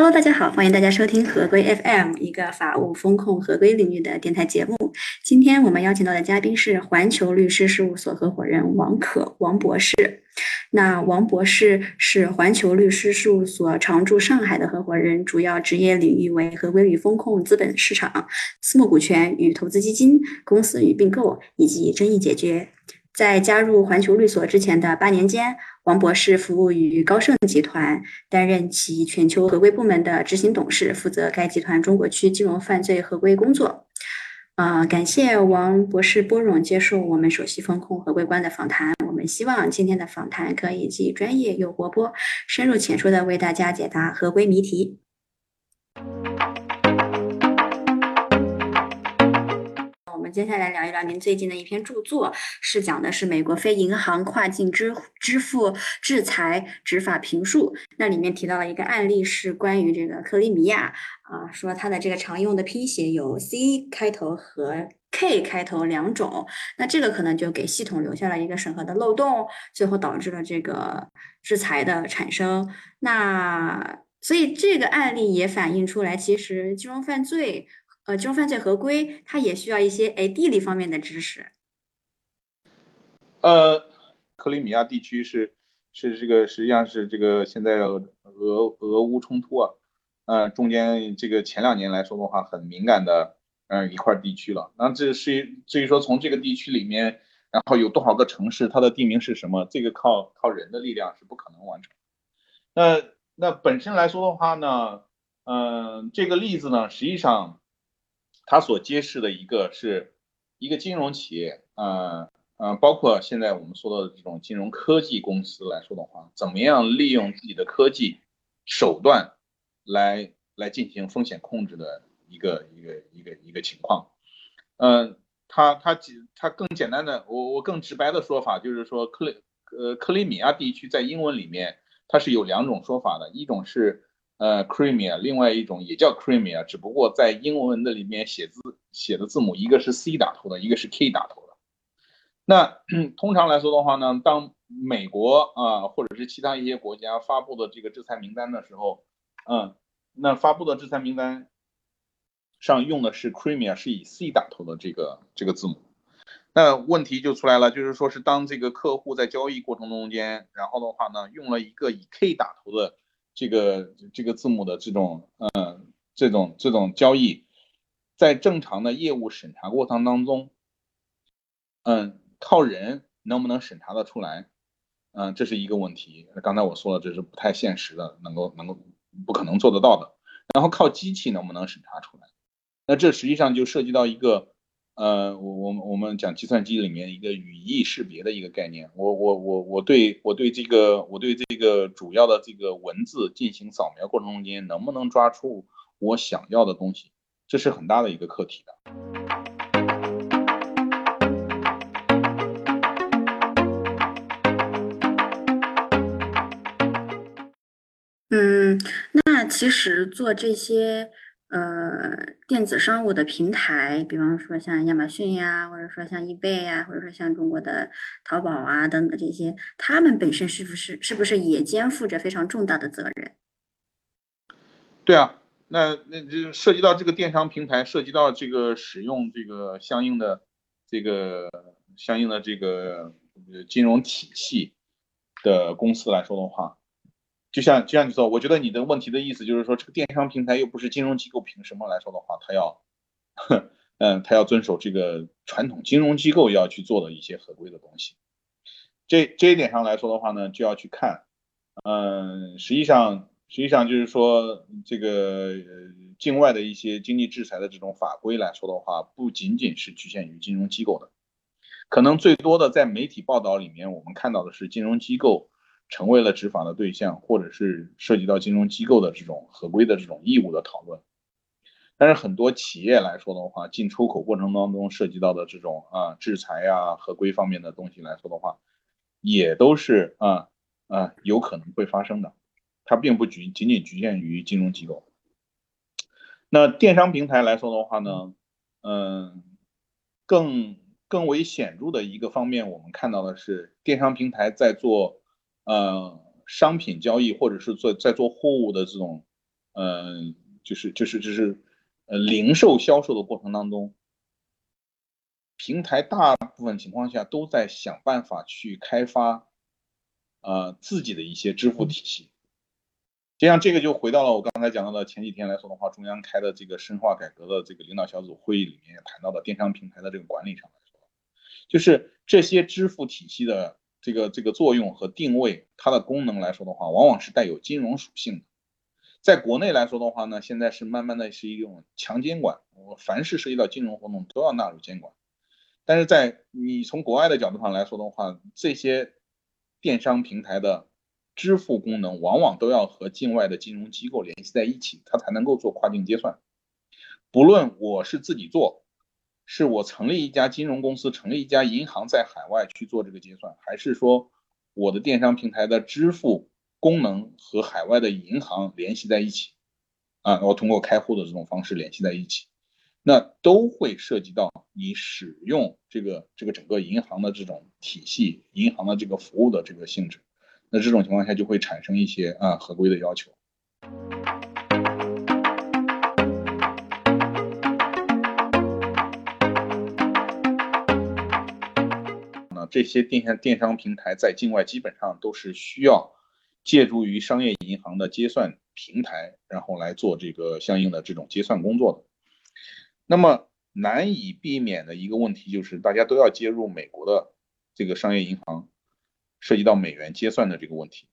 Hello，大家好，欢迎大家收听合规 FM，一个法务风控合规领域的电台节目。今天我们邀请到的嘉宾是环球律师事务所合伙人王可王博士。那王博士是环球律师事务所常驻上海的合伙人，主要职业领域为合规与风控、资本市场、私募股权与投资基金、公司与并购以及争议解决。在加入环球律所之前的八年间，王博士服务于高盛集团，担任其全球合规部门的执行董事，负责该集团中国区金融犯罪合规工作。啊，感谢王博士拨冗接受我们首席风控合规官的访谈。我们希望今天的访谈可以既专业又活泼，深入浅出的为大家解答合规谜题。接下来聊一聊您最近的一篇著作，是讲的是美国非银行跨境支支付制裁执法评述。那里面提到了一个案例，是关于这个克里米亚啊，说它的这个常用的拼写有 C 开头和 K 开头两种。那这个可能就给系统留下了一个审核的漏洞，最后导致了这个制裁的产生。那所以这个案例也反映出来，其实金融犯罪。呃，金融犯罪合规，它也需要一些哎地理方面的知识。呃，克里米亚地区是是这个实际上是这个现在俄俄乌冲突啊，呃中间这个前两年来说的话很敏感的嗯一块地区了。那这是至于说从这个地区里面，然后有多少个城市，它的地名是什么，这个靠靠人的力量是不可能完成。那那本身来说的话呢，嗯，这个例子呢，实际上。它所揭示的一个是一个金融企业，呃呃，包括现在我们说到的这种金融科技公司来说的话，怎么样利用自己的科技手段来来进行风险控制的一个一个一个一个情况。嗯，它它它更简单的，我我更直白的说法就是说，克里呃克里米亚地区在英文里面它是有两种说法的，一种是。呃，Crimea，另外一种也叫 Crimea，只不过在英文的里面写字写的字母一个是 C 打头的，一个是 K 打头的。那 通常来说的话呢，当美国啊或者是其他一些国家发布的这个制裁名单的时候，嗯，那发布的制裁名单上用的是 Crimea，是以 C 打头的这个这个字母。那问题就出来了，就是说是当这个客户在交易过程中间，然后的话呢，用了一个以 K 打头的。这个这个字母的这种嗯这种这种交易，在正常的业务审查过程当中，嗯，靠人能不能审查得出来？嗯，这是一个问题。刚才我说了，这是不太现实的，能够能够不可能做得到的。然后靠机器能不能审查出来？那这实际上就涉及到一个。呃，我我们我们讲计算机里面一个语义识别的一个概念，我我我我对我对这个我对这个主要的这个文字进行扫描过程中间，能不能抓出我想要的东西，这是很大的一个课题的。嗯，那其实做这些。呃，电子商务的平台，比方说像亚马逊呀，或者说像易贝呀，或者说像中国的淘宝啊等等这些，他们本身是不是是不是也肩负着非常重大的责任？对啊，那那就涉及到这个电商平台，涉及到这个使用这个相应的这个相应的这个金融体系的公司来说的话。就像就像你说，我觉得你的问题的意思就是说，这个电商平台又不是金融机构，凭什么来说的话，他要，嗯，他要遵守这个传统金融机构要去做的一些合规的东西。这这一点上来说的话呢，就要去看，嗯，实际上实际上就是说，这个境外的一些经济制裁的这种法规来说的话，不仅仅是局限于金融机构的，可能最多的在媒体报道里面，我们看到的是金融机构。成为了执法的对象，或者是涉及到金融机构的这种合规的这种义务的讨论。但是很多企业来说的话，进出口过程当中涉及到的这种啊制裁呀、合规方面的东西来说的话，也都是啊啊有可能会发生的。它并不局仅仅局限于金融机构。那电商平台来说的话呢，嗯，更更为显著的一个方面，我们看到的是电商平台在做。呃，商品交易或者是做在做货物的这种嗯，就是就是就是呃零售销售的过程当中，平台大部分情况下都在想办法去开发呃自己的一些支付体系。实际上，这个就回到了我刚才讲到的前几天来说的话，中央开的这个深化改革的这个领导小组会议里面谈到的电商平台的这个管理上来说，就是这些支付体系的这个这个作用和定位，它的功能来说的话，往往是带有金融属性的。在国内来说的话呢，现在是慢慢的是一种强监管，我凡是涉及到金融活动都要纳入监管。但是在你从国外的角度上来说的话，这些电商平台的。支付功能往往都要和境外的金融机构联系在一起，它才能够做跨境结算。不论我是自己做，是我成立一家金融公司、成立一家银行在海外去做这个结算，还是说我的电商平台的支付功能和海外的银行联系在一起，啊，我通过开户的这种方式联系在一起，那都会涉及到你使用这个这个整个银行的这种体系、银行的这个服务的这个性质。那这种情况下就会产生一些啊合规的要求。这些电商电商平台在境外基本上都是需要借助于商业银行的结算平台，然后来做这个相应的这种结算工作的。那么难以避免的一个问题就是，大家都要接入美国的这个商业银行。涉及到美元结算的这个问题，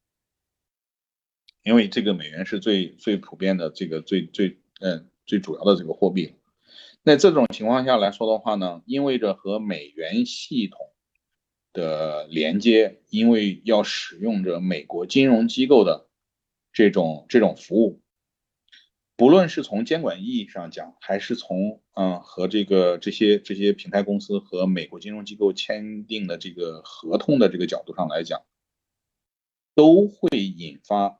因为这个美元是最最普遍的这个最最嗯最主要的这个货币。那这种情况下来说的话呢，意味着和美元系统的连接，因为要使用着美国金融机构的这种这种服务。不论是从监管意义上讲，还是从嗯和这个这些这些平台公司和美国金融机构签订的这个合同的这个角度上来讲，都会引发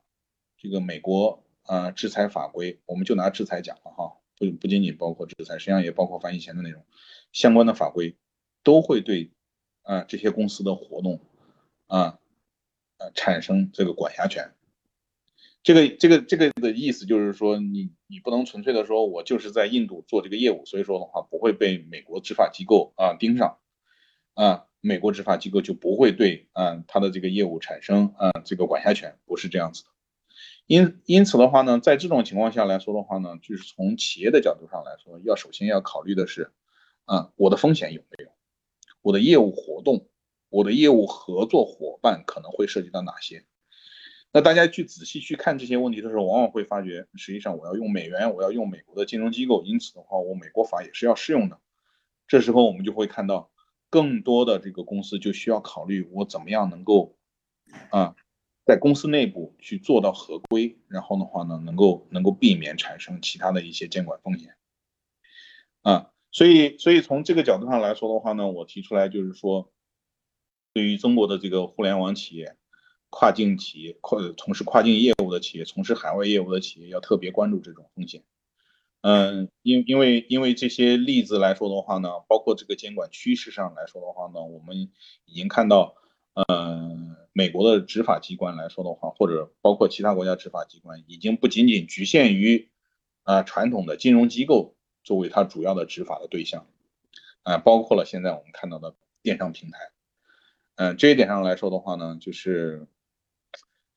这个美国啊制裁法规。我们就拿制裁讲了哈，不不仅仅包括制裁，实际上也包括翻译前的内容，相关的法规都会对啊这些公司的活动啊呃产生这个管辖权。这个这个这个的意思就是说，你你不能纯粹的说，我就是在印度做这个业务，所以说的话不会被美国执法机构啊盯上，啊，美国执法机构就不会对啊他的这个业务产生啊这个管辖权，不是这样子的。因因此的话呢，在这种情况下来说的话呢，就是从企业的角度上来说，要首先要考虑的是，啊，我的风险有没有，我的业务活动，我的业务合作伙伴可能会涉及到哪些。那大家去仔细去看这些问题的时候，往往会发觉，实际上我要用美元，我要用美国的金融机构，因此的话，我美国法也是要适用的。这时候我们就会看到，更多的这个公司就需要考虑，我怎么样能够啊，在公司内部去做到合规，然后的话呢，能够能够避免产生其他的一些监管风险。啊，所以所以从这个角度上来说的话呢，我提出来就是说，对于中国的这个互联网企业。跨境企业、跨从事跨境业务的企业、从事海外业务的企业要特别关注这种风险。嗯，因因为因为这些例子来说的话呢，包括这个监管趋势上来说的话呢，我们已经看到，嗯，美国的执法机关来说的话，或者包括其他国家执法机关，已经不仅仅局限于啊传统的金融机构作为它主要的执法的对象，啊，包括了现在我们看到的电商平台。嗯，这一点上来说的话呢，就是。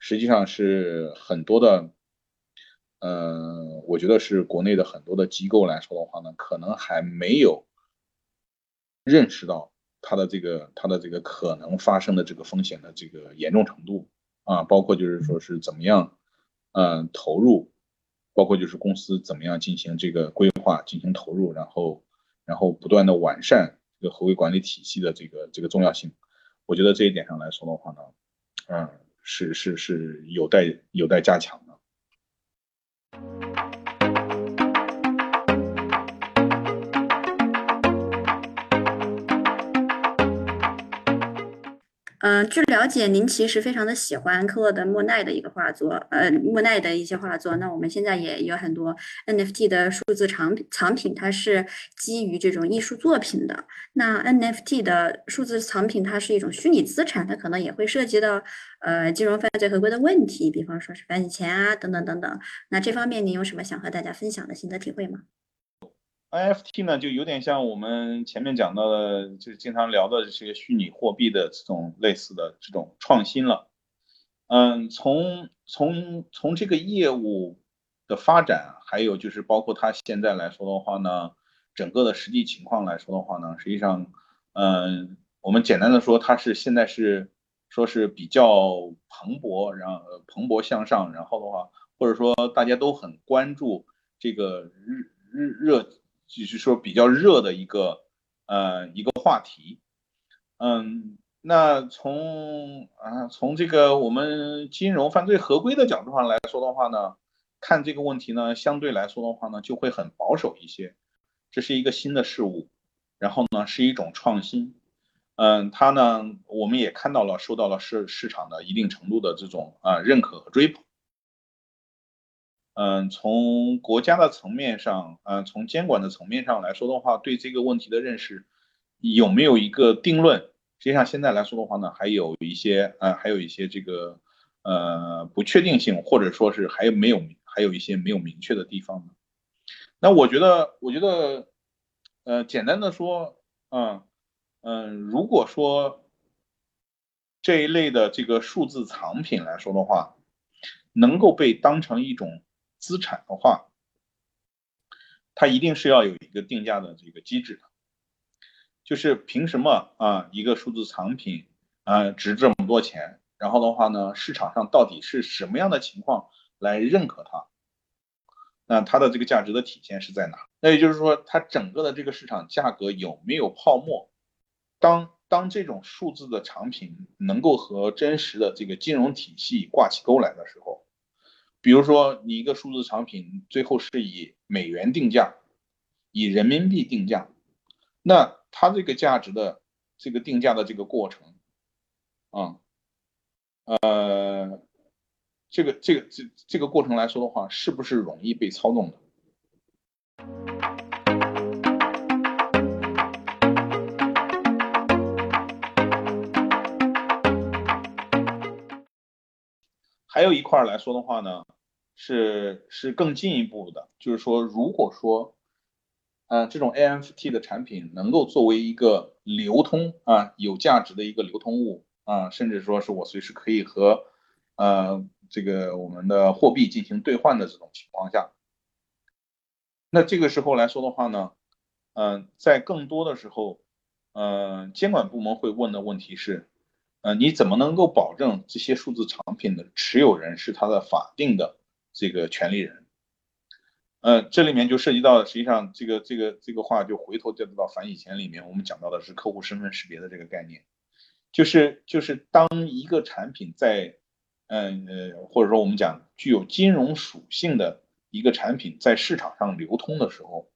实际上是很多的，嗯，我觉得是国内的很多的机构来说的话呢，可能还没有认识到它的这个它的这个可能发生的这个风险的这个严重程度啊，包括就是说是怎么样，嗯，投入，包括就是公司怎么样进行这个规话，进行投入，然后然后不断的完善这个合规管理体系的这个这个重要性，我觉得这一点上来说的话呢，嗯。是是是有待有待加强的。嗯，据了解，您其实非常的喜欢克洛德莫奈的一个画作，呃，莫奈的一些画作。那我们现在也有很多 NFT 的数字藏藏品，它是基于这种艺术作品的。那 NFT 的数字藏品，它是一种虚拟资产，它可能也会涉及到呃金融犯罪合规的问题，比方说是反洗钱啊，等等等等。那这方面您有什么想和大家分享的心得体会吗？NFT 呢，就有点像我们前面讲到的，就是经常聊的这些虚拟货币的这种类似的这种创新了。嗯，从从从这个业务的发展，还有就是包括它现在来说的话呢，整个的实际情况来说的话呢，实际上，嗯，我们简单的说，它是现在是说是比较蓬勃，然后蓬勃向上，然后的话，或者说大家都很关注这个日日热。就是说比较热的一个呃一个话题，嗯，那从啊从这个我们金融犯罪合规的角度上来说的话呢，看这个问题呢，相对来说的话呢，就会很保守一些。这是一个新的事物，然后呢是一种创新，嗯，它呢我们也看到了，受到了市市场的一定程度的这种啊认可和追捧。嗯，从国家的层面上，嗯，从监管的层面上来说的话，对这个问题的认识有没有一个定论？实际上现在来说的话呢，还有一些，呃，还有一些这个，呃，不确定性，或者说是还有没有，还有一些没有明确的地方呢？那我觉得，我觉得，呃，简单的说，嗯，嗯，如果说这一类的这个数字藏品来说的话，能够被当成一种资产的话，它一定是要有一个定价的这个机制的，就是凭什么啊一个数字藏品啊值这么多钱？然后的话呢，市场上到底是什么样的情况来认可它？那它的这个价值的体现是在哪？那也就是说，它整个的这个市场价格有没有泡沫？当当这种数字的产品能够和真实的这个金融体系挂起钩来的时候。比如说，你一个数字产品最后是以美元定价，以人民币定价，那它这个价值的这个定价的这个过程，啊，呃，这个这个这这个过程来说的话，是不是容易被操纵的？还有一块来说的话呢，是是更进一步的，就是说，如果说，呃，这种 NFT 的产品能够作为一个流通啊有价值的一个流通物啊，甚至说是我随时可以和呃这个我们的货币进行兑换的这种情况下，那这个时候来说的话呢，嗯，在更多的时候，嗯，监管部门会问的问题是。呃，你怎么能够保证这些数字产品的持有人是他的法定的这个权利人？呃，这里面就涉及到，实际上这个这个这个话就回头接到反洗钱里面，我们讲到的是客户身份识别的这个概念，就是就是当一个产品在，嗯呃，或者说我们讲具有金融属性的一个产品在市场上流通的时候，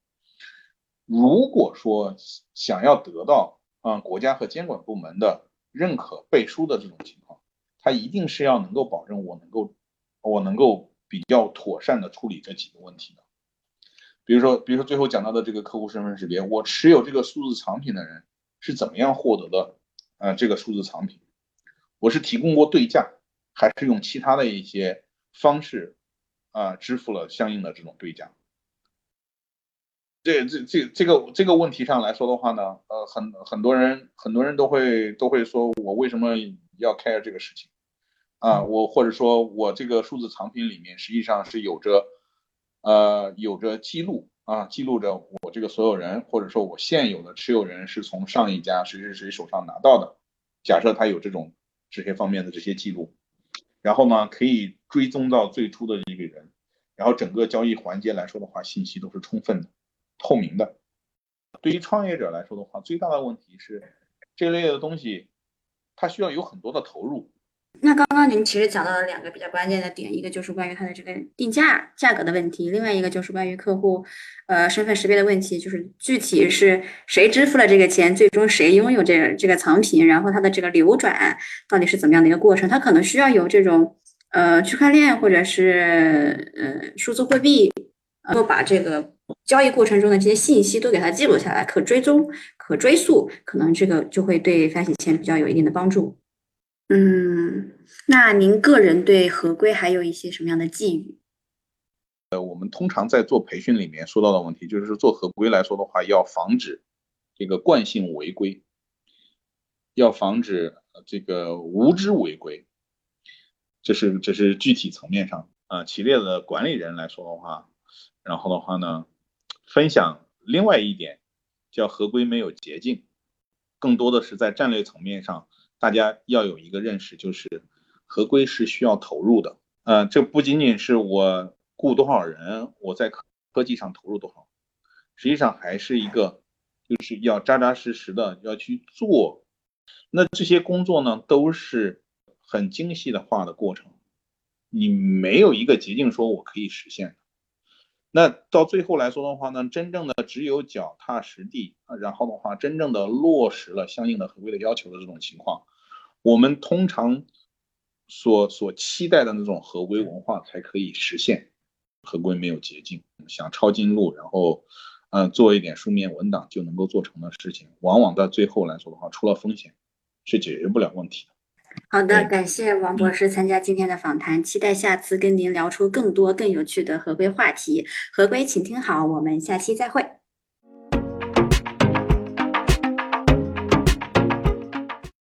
如果说想要得到啊国家和监管部门的。认可背书的这种情况，它一定是要能够保证我能够，我能够比较妥善的处理这几个问题的。比如说，比如说最后讲到的这个客户身份识别，我持有这个数字藏品的人是怎么样获得的？呃，这个数字藏品，我是提供过对价，还是用其他的一些方式啊支付了相应的这种对价？这这这这个这个问题上来说的话呢，呃，很很多人很多人都会都会说，我为什么要 care 这个事情啊？我或者说我这个数字藏品里面实际上是有着呃有着记录啊，记录着我这个所有人或者说我现有的持有人是从上一家谁谁谁手上拿到的。假设他有这种这些方面的这些记录，然后呢可以追踪到最初的这个人，然后整个交易环节来说的话，信息都是充分的。透明的，对于创业者来说的话，最大的问题是这类的东西，它需要有很多的投入，那刚刚您其实讲到了两个比较关键的点，一个就是关于它的这个定价价格的问题，另外一个就是关于客户呃身份识别的问题，就是具体是谁支付了这个钱，最终谁拥有这个这个藏品，然后它的这个流转到底是怎么样的一个过程，它可能需要有这种呃区块链或者是呃数字货币，能够把这个交易过程中的这些信息都给它记录下来，可追踪、可追溯，可能这个就会对反洗钱比较有一定的帮助。嗯，那您个人对合规还有一些什么样的寄语？呃，我们通常在做培训里面说到的问题，就是做合规来说的话，要防止这个惯性违规，要防止这个无知违规，这是这是具体层面上啊。企业的管理人来说的话，然后的话呢，分享另外一点叫合规没有捷径，更多的是在战略层面上。大家要有一个认识，就是合规是需要投入的。呃，这不仅仅是我雇多少人，我在科科技上投入多少，实际上还是一个，就是要扎扎实实的要去做。那这些工作呢，都是很精细的化的过程，你没有一个捷径说我可以实现的。那到最后来说的话呢，真正的只有脚踏实地，然后的话，真正的落实了相应的合规的要求的这种情况，我们通常所所期待的那种合规文化才可以实现。合规没有捷径，想抄近路，然后嗯做一点书面文档就能够做成的事情，往往到最后来说的话，出了风险是解决不了问题的。好的，感谢王博士参加今天的访谈，期待下次跟您聊出更多更有趣的合规话题。合规，请听好，我们下期再会。